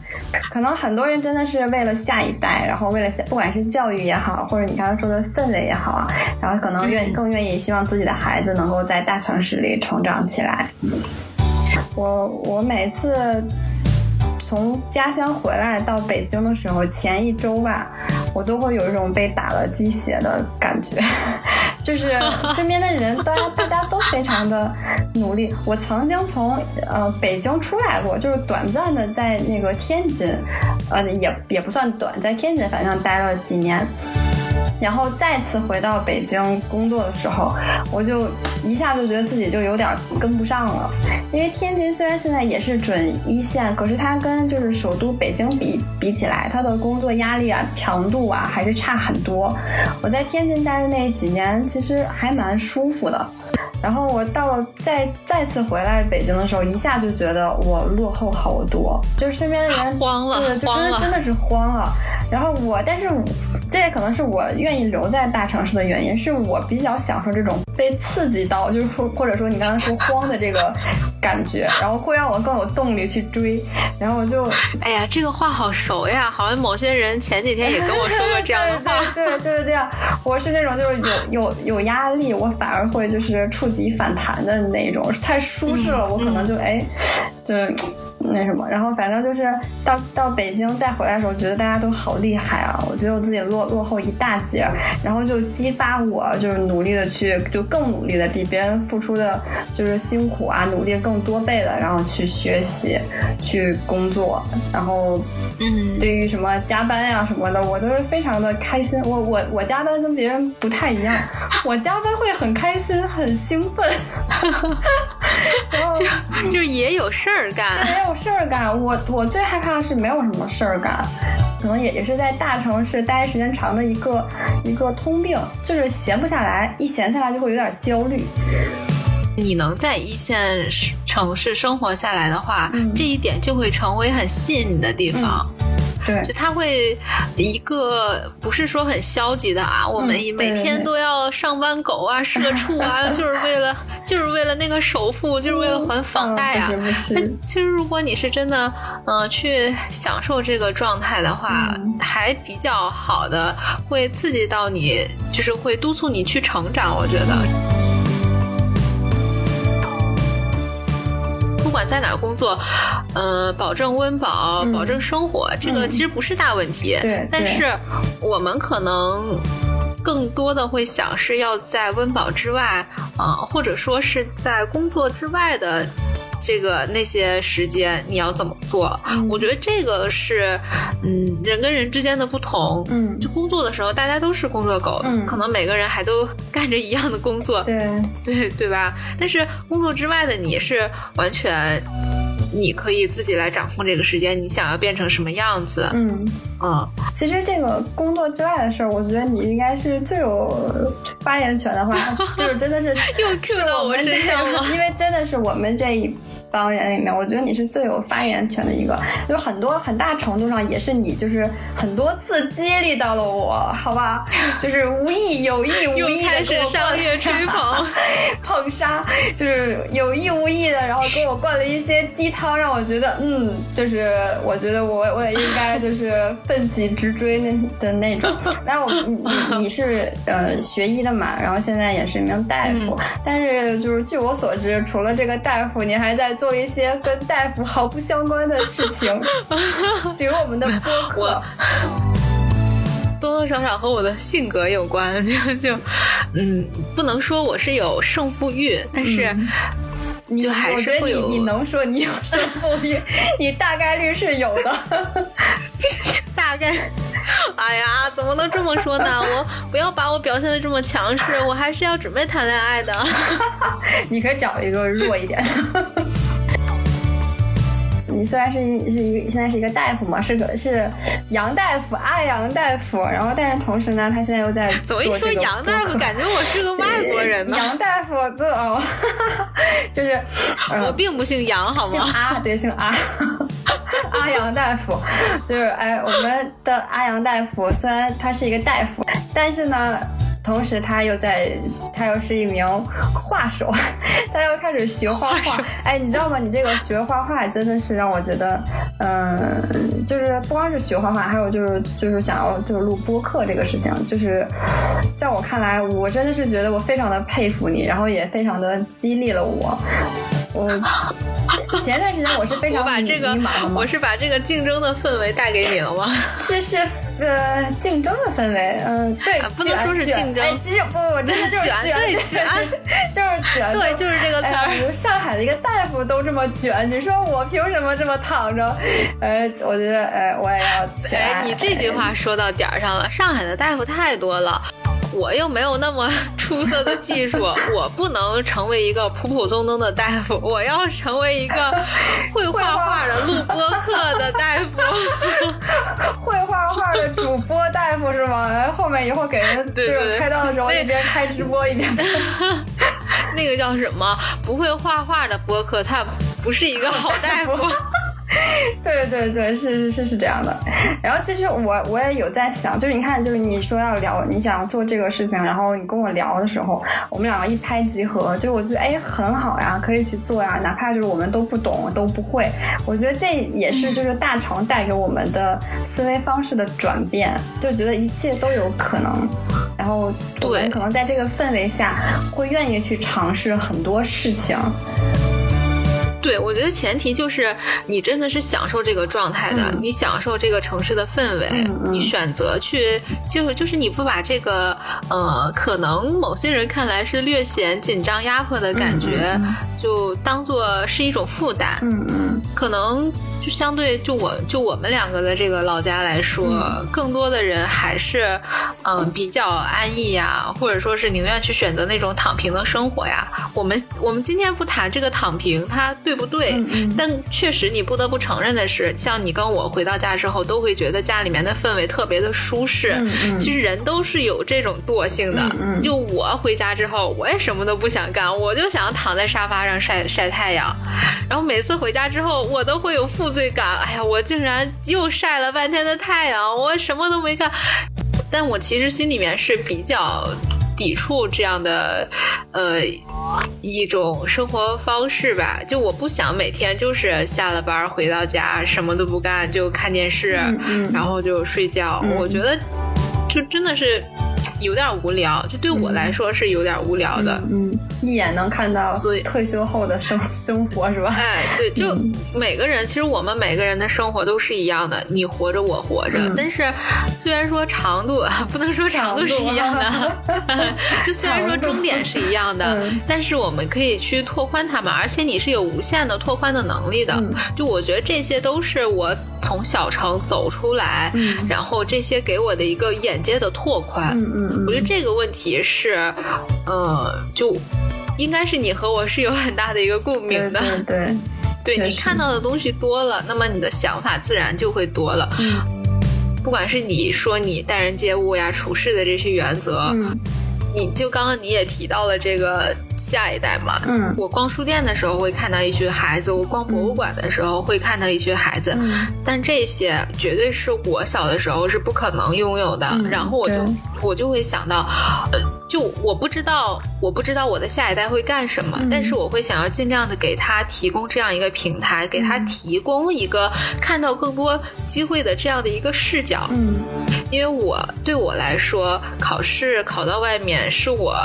Speaker 2: 可能很多人真的是为了下一代，然后为了不管是教育也好，或者你刚刚说的氛围也好啊，然后可能愿、
Speaker 1: 嗯
Speaker 2: 更愿意希望自己的孩子能够在大城市里成长起来。我我每次从家乡回来到北京的时候，前一周吧，我都会有一种被打了鸡血的感觉，就是 身边的人，大家大家都非常的努力。我曾经从呃北京出来过，就是短暂的在那个天津，呃也也不算短，在天津反正待了几年。然后再次回到北京工作的时候，我就一下就觉得自己就有点跟不上了。因为天津虽然现在也是准一线，可是它跟就是首都北京比比起来，它的工作压力啊、强度啊还是差很多。我在天津待的那几年，其实还蛮舒服的。然后我到了再再次回来北京的时候，一下就觉得我落后好多，就是身边的人
Speaker 1: 慌了
Speaker 2: 对，就真的真的是慌了。然后我，但是我这也可能是我愿意留在大城市的原因，是我比较享受这种被刺激到，就是说或者说你刚刚说慌的这个感觉，然后会让我更有动力去追。然后我就
Speaker 1: 哎呀，这个话好熟呀，好像某些人前几天也跟我说过这样的话。
Speaker 2: 对对对对对，我是那种就是有有有压力，我反而会就是触底反弹的那种，太舒适了，我可能就哎，就是。那什么，然后反正就是到到北京再回来的时候，觉得大家都好厉害啊！我觉得我自己落落后一大截，然后就激发我就是努力的去，就更努力的比别人付出的就是辛苦啊，努力更多倍的，然后去学习，去工作，然后
Speaker 1: 嗯，
Speaker 2: 对于什么加班呀、什么的，我都是非常的开心。我我我加班跟别人不太一样，我加班会很开心、很兴奋，然 后
Speaker 1: 就是也有事儿干。
Speaker 2: 没有事儿干。我我最害怕的是没有什么事儿干，可能也也是在大城市待时间长的一个一个通病，就是闲不下来，一闲下来就会有点焦虑。
Speaker 1: 你能在一线城市生活下来的话，
Speaker 2: 嗯
Speaker 1: 这一点就会成为很吸引你的地方。
Speaker 2: 对
Speaker 1: 就他会一个不是说很消极的啊，我们
Speaker 2: 对
Speaker 1: 每天都要上班狗啊、社畜啊，就是为了就是为了那个首付，就是为了还房贷啊。那，其实如果你是真的，嗯、去享受这个状态的话，
Speaker 2: 嗯
Speaker 1: 还比较好的，会刺激到你，就是会督促你去成长。我觉得。不管在哪儿工作，呃，保证温饱，保证生活，这个其实不是大问题。
Speaker 2: 对，
Speaker 1: 但是我们可能更多的会想是要在温饱之外，啊，或者说是在工作之外的。这个那些时间你要怎么做？我觉得这个是，嗯，人跟人之间的不同。
Speaker 2: 嗯，
Speaker 1: 就工作的时候，大家都是工作狗，可能每个人还都干着一样的工作。
Speaker 2: 对，
Speaker 1: 对，对吧？但是工作之外的你是完全。你可以自己来掌控这个时间，你想要变成什么样子？
Speaker 2: 嗯
Speaker 1: 嗯，
Speaker 2: 其实这个工作之外的事儿，我觉得你应该是最有发言权的话，就是真的是
Speaker 1: 又 Q 到我身上了，
Speaker 2: 因为真的是我们这一。帮人里面，我觉得你是最有发言权的一个，就很多很大程度上也是你，就是很多次激励到了我，好吧？就是无意有意无意
Speaker 1: 的给我商业吹捧
Speaker 2: 捧杀，就是有意无意的，然后给我灌了一些鸡汤，让我觉得，嗯，就是我觉得我我也应该就是奋起直追那的那种。然后你你是呃学医的嘛，然后现在也是一名大夫，但是就是据我所知，除了这个大夫，你还在。做一些跟大夫毫不相关的事情，比如我们的播客，
Speaker 1: 多多少少和我的性格有关。就就嗯，不能说我是有胜负欲，但是就还是会有。
Speaker 2: 你能说你有胜负欲？你大概率是有的，
Speaker 1: 大概。哎呀，怎么能这么说呢？我不要把我表现的这么强势，我还是要准备谈恋爱的。
Speaker 2: 你可以找一个弱一点的。你虽然是是一个现在是一个大夫嘛，是个是杨大夫阿杨大夫，然后但是同时呢，他现在又在
Speaker 1: 怎么一说杨大夫，感觉我是个外国人呢？
Speaker 2: 杨大夫，对哦，就是
Speaker 1: 我并不姓杨，好吗？
Speaker 2: 姓阿，对，姓阿，阿杨大夫，就是哎，我们的阿杨大夫虽然他是一个大夫，但是呢。同时，他又在，他又是一名画手，他又开始学画画。哎，你知道吗？你这个学画画真的是让我觉得，嗯，就是不光是学画画，还有就是就是想要就是录播客这个事情，就是在我看来，我真的是觉得我非常的佩服你，然后也非常的激励了我。我 前段时间我是非常我
Speaker 1: 把这个，我是把这个竞争的氛围带给你了吗？
Speaker 2: 是是。呃，竞争的氛围，嗯，对，
Speaker 1: 不能说是竞争，
Speaker 2: 其实不不，真的就是
Speaker 1: 卷，对卷，
Speaker 2: 就是卷，
Speaker 1: 对，就是这个词儿。
Speaker 2: 比如上海的一个大夫都这么卷，你说我凭什么这么躺着？呃，我觉得，呃，我也要起来。
Speaker 1: 哎，你这句话说到点儿上了，上海的大夫太多了。我又没有那么出色的技术，我不能成为一个普普通通的大夫，我要成为一个会画画的录播课的大夫，
Speaker 2: 会画画的主播大夫是吗？后面以后给人就是开刀的时候一边开直播一边，
Speaker 1: 那个叫什么？不会画画的播客，他不是一个好大夫。
Speaker 2: 对对对，是是是是这样的。然后其实我我也有在想，就是你看，就是你说要聊，你想做这个事情，然后你跟我聊的时候，我们两个一拍即合，就我觉得哎很好呀，可以去做呀，哪怕就是我们都不懂都不会，我觉得这也是就是 大成带给我们的思维方式的转变，就觉得一切都有可能。然后我们可能在这个氛围下，会愿意去尝试很多事情。
Speaker 1: 对，我觉得前提就是你真的是享受这个状态的，你享受这个城市的氛围，你选择去，就是就是你不把这个呃，可能某些人看来是略显紧张压迫的感觉，就当做是一种负担。
Speaker 2: 嗯嗯，
Speaker 1: 可能就相对就我就我们两个的这个老家来说，更多的人还是嗯比较安逸呀，或者说是宁愿去选择那种躺平的生活呀。我们我们今天不谈这个躺平，它对。对不对？但确实，你不得不承认的是，像你跟我回到家之后，都会觉得家里面的氛围特别的舒适。其实人都是有这种惰性的。就我回家之后，我也什么都不想干，我就想躺在沙发上晒晒太阳。然后每次回家之后，我都会有负罪感。哎呀，我竟然又晒了半天的太阳，我什么都没干。但我其实心里面是比较。抵触这样的，呃，一种生活方式吧。就我不想每天就是下了班回到家什么都不干，就看电视，然后就睡觉。我觉得，就真的是有点无聊，就对我来说是有点无聊的。
Speaker 2: 嗯，一眼能看到
Speaker 1: 所以
Speaker 2: 退休后的生生活是吧？
Speaker 1: 哎，对，就每个人，其实我们每个人的生活都是一样的，你活着，我活着。
Speaker 2: 嗯
Speaker 1: 但是虽然说长度不能说长度是一样的，就虽然说终点是一样的，
Speaker 2: 嗯
Speaker 1: 但是我们可以去拓宽它们，而且你是有无限的拓宽的能力的。
Speaker 2: 嗯
Speaker 1: 就我觉得这些都是我从小城走出来，
Speaker 2: 嗯
Speaker 1: 然后这些给我的一个眼界的拓宽。
Speaker 2: 嗯嗯
Speaker 1: 我觉得这个问题是，呃，就应该是你和我是有很大的一个共鸣的。
Speaker 2: 对对，
Speaker 1: 对 你看到的东西多了，那么你的想法自然就会多了。
Speaker 2: 嗯
Speaker 1: 不管是你说你待人接物呀、处事的这些原则，
Speaker 2: 嗯
Speaker 1: 你就刚刚你也提到了这个下一代嘛。
Speaker 2: 嗯
Speaker 1: 我逛书店的时候会看到一群孩子，我逛博物馆的时候会看到一群孩子，
Speaker 2: 嗯
Speaker 1: 但这些绝对是我小的时候是不可能拥有的。
Speaker 2: 嗯
Speaker 1: 然后我就我就会想到，呃，就我不知道，我不知道我的下一代会干什么，
Speaker 2: 嗯
Speaker 1: 但是我会想要尽量的给他提供这样一个平台，给
Speaker 2: 嗯
Speaker 1: 他提供一个看到更多机会的这样的一个视角。
Speaker 2: 嗯
Speaker 1: 因为我对我来说，考试考到外面是我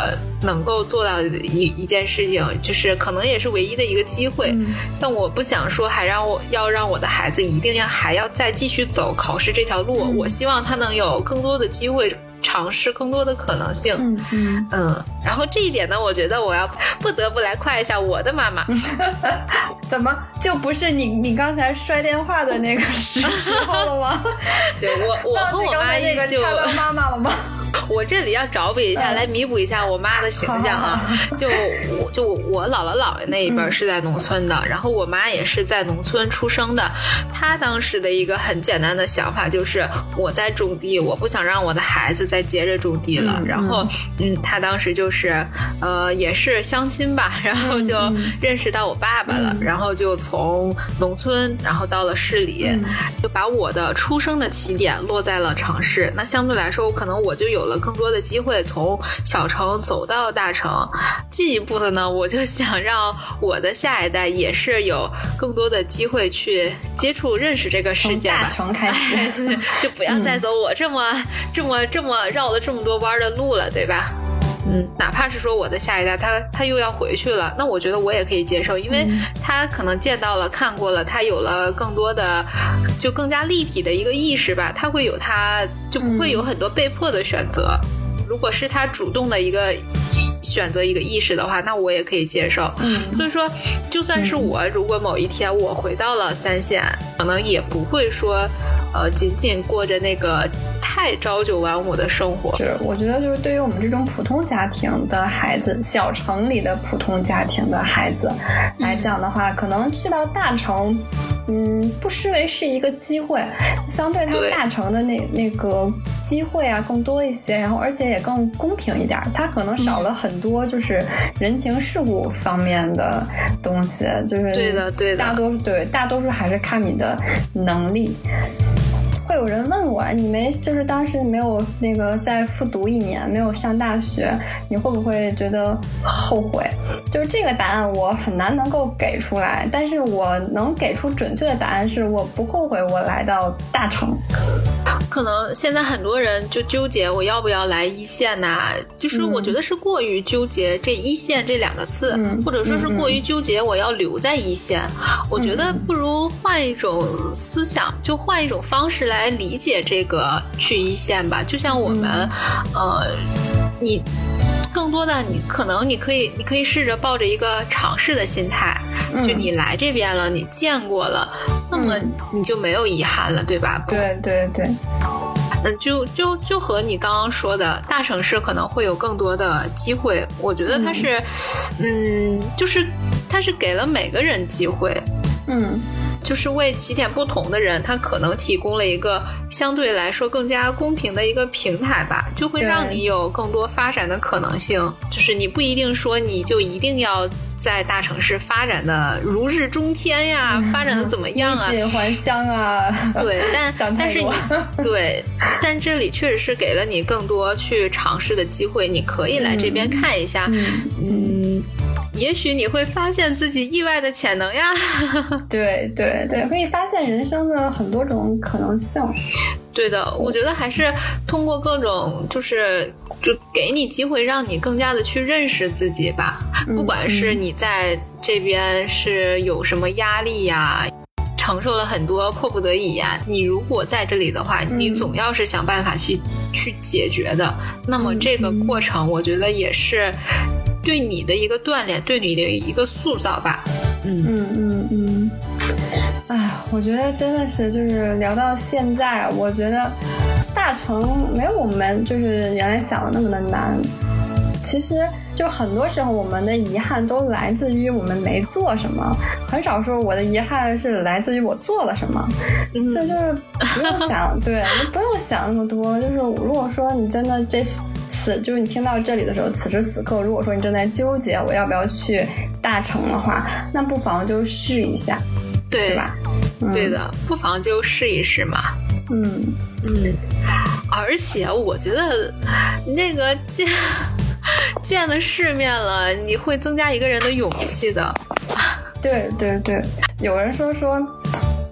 Speaker 1: 能够做到的一一件事情，就是可能也是唯一的一个机会。
Speaker 2: 嗯
Speaker 1: 但我不想说还让我要让我的孩子一定要还要再继续走考试这条路，
Speaker 2: 嗯
Speaker 1: 我希望他能有更多的机会。尝试更多的可能性，
Speaker 2: 嗯嗯，
Speaker 1: 嗯，然后这一点呢，我觉得我要不得不来夸一下我的妈妈，
Speaker 2: 怎么就不是你你刚才摔电话的那个时时候了吗？
Speaker 1: 就我我和我妈
Speaker 2: 刚才那个
Speaker 1: 就
Speaker 2: 妈妈了吗？
Speaker 1: 我这里要找补一下，
Speaker 2: 嗯
Speaker 1: 来弥补一下我妈的形象啊。就我就我姥姥姥爷那一辈儿是在农村的，然后我妈也是在农村出生的。她当时的一个很简单的想法就是，我在种地，我不想让我的孩子再接着种地了。
Speaker 2: 嗯
Speaker 1: 然后，嗯，她当时就是呃也是相亲吧，然后就认识到我爸爸了，然后就从农村然后到了市里，就把我的出生的起点落在了城市。那相对来说，我可能我就有了更多的机会从小城走到大城。进一步的呢，我就想让我的下一代也是有更多的机会去接触、认识这个世
Speaker 2: 从大
Speaker 1: 界吧。
Speaker 2: 城开始，
Speaker 1: 就不要再走我这么、这么这么绕了这么多弯儿的路了，对吧？嗯，哪怕是说我的下一代他他又要回去了，那我觉得我也可以接受，因为他可能见到了、看过了，他有了更多的就更加立体的一个意识吧，他会有他就不会有很多被迫的选择。如果是他主动的一个选择一个意识的话，那我也可以接受。
Speaker 2: 嗯
Speaker 1: 所以说，就算是我，如果某一天我回到了三线，可能也不会说，呃，仅仅过着那个太朝九晚五的生活。
Speaker 2: 是，我觉得就是对于我们这种普通家庭的孩子，小城里的普通家庭的孩子来讲的话，可能去到大城，嗯，不失为是一个机会。相对它
Speaker 1: 对
Speaker 2: 大城的那那个机会啊更多一些，然后而且也更公平一点儿。它可能少了很多就是人情世故方面的东西，就是
Speaker 1: 对的对的
Speaker 2: 大多数对大多数还是看你的能力。会有人问我，你没就是当时没有那个再复读一年，没有上大学，你会不会觉得后悔？就是这个答案我很难能够给出来，但是我能给出准确的答案是，我不后悔我来到大城。
Speaker 1: 可能现在很多人就纠结我要不要来一线呐、就是我觉得是过于纠结这一线这两个字，
Speaker 2: 嗯
Speaker 1: 或者说是过于纠结我要留在一线。我觉得不如换一种思想，就换一种方式来理解这个去一线吧。就像我们，呃，你。更多的，你可能你可以，你可以试着抱着一个尝试的心态，就你来这边了，你见过了，那么你就没有遗憾了，对吧？
Speaker 2: 对对对，
Speaker 1: 嗯，就就就和你刚刚说的，大城市可能会有更多的机会。我觉得它是，嗯，就是它是给了每个人机会，
Speaker 2: 嗯
Speaker 1: 就是为起点不同的人，他可能提供了一个相对来说更加公平的一个平台吧，就会让你有更多发展的可能性。就是你不一定说你就一定要在大城市发展的如日中天呀，发展的怎么样啊？
Speaker 2: 衣锦还乡啊，
Speaker 1: 对，但但是你对，但这里确实是给了你更多去尝试的机会，你可以来这边看一下，嗯，也许你会发现自己意外的潜能呀。
Speaker 2: 对 对 对，可以发现人生的很多种可能性。
Speaker 1: 对的，我觉得还是通过各种，就是就给你机会，让你更加的去认识自己吧。不管是你在这边是有什么压力呀。承受了很多迫不得已呀，你如果在这里的话，你总要是想办法去去解决的。那么这个过程，我觉得也是对你的一个锻炼，对你的一个塑造吧。
Speaker 2: 嗯嗯嗯嗯。哎，我觉得真的是，就是聊到现在，我觉得大成没有我们就是原来想的那么的难。其实，就很多时候，我们的遗憾都来自于我们没做什么，很少说我的遗憾是来自于我做了什么。这就是不用想，对，你不用想那么多。就是如果说你真的这此，就是你听到这里的时候，此时此刻，如果说你正在纠结我要不要去大城的话，那不妨就试一下，
Speaker 1: 对
Speaker 2: 吧？
Speaker 1: 对的，不妨就试一试嘛。
Speaker 2: 嗯
Speaker 1: 嗯，而且我觉得那个见。见了世面了，你会增加一个人的勇气的。
Speaker 2: 对对对，有人说说，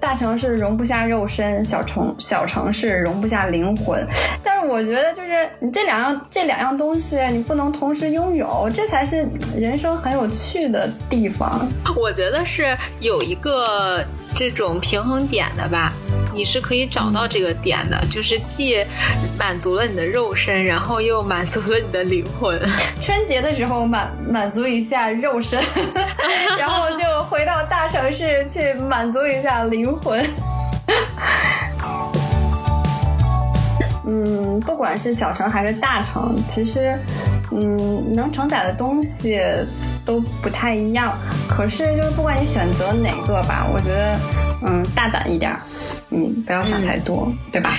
Speaker 2: 大城市容不下肉身，小城小城市容不下灵魂。但是我觉得，就是你这两样这两样东西，你不能同时拥有，这才是人生很有趣的地方。
Speaker 1: 我觉得是有一个这种平衡点的吧。你是可以找到这个点的，就是既满足了你的肉身，然后又满足了你的灵魂。
Speaker 2: 春节的时候满满足一下肉身，然后就回到大城市去满足一下灵魂。嗯，不管是小城还是大城，其实嗯能承载的东西都不太一样。可是就是不管你选择哪个吧，我觉得嗯大胆一点。嗯，不要想太多，对吧？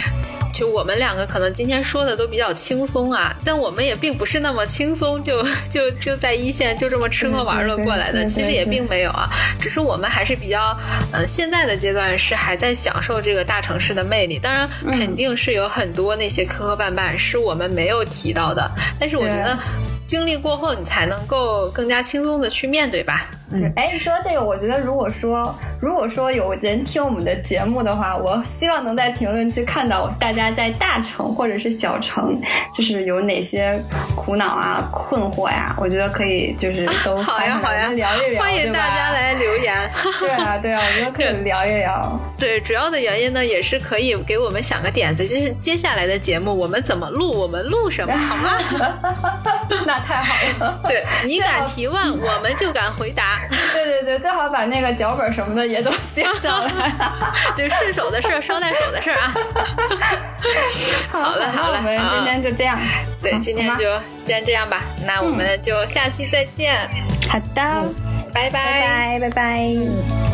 Speaker 1: 就我们两个可能今天说的都比较轻松啊，但我们也并不是那么轻松，就就就在一线就这么吃喝玩乐过来的。其实也并没有啊，只是我们还是比较，呃，现在的阶段是还在享受这个大城市的魅力。当然，肯定是有很多那些磕磕绊绊是我们没有提到的，但是我觉得。经历过后，你才能够更加轻松的去面对吧。
Speaker 2: 嗯，哎，说到这个，我觉得如果说如果说有人听我们的节目的话，我希望能在评论区看到大家在大城或者是小城，就是有哪些苦恼啊、困惑呀。我觉得可以，就是都
Speaker 1: 好呀好呀，
Speaker 2: 聊一聊，
Speaker 1: 欢迎大家来留言。
Speaker 2: 对啊对啊，我觉得可以 聊一聊。
Speaker 1: 对，主要的原因呢，也是可以给我们想个点子，就是接下来的节目我们怎么录，我们录什么，好吗？
Speaker 2: 那太好了。
Speaker 1: 对你敢提问，我们就敢回答。
Speaker 2: 对对对，最好把那个脚本什么的也都写下来。
Speaker 1: 对，顺手的事儿，捎带手的事儿啊。
Speaker 2: 好
Speaker 1: 了好了，
Speaker 2: 我们今天就这样。
Speaker 1: 对，今天就先这样吧。那我们就下期再见。
Speaker 2: 好的，
Speaker 1: 拜
Speaker 2: 拜拜拜拜。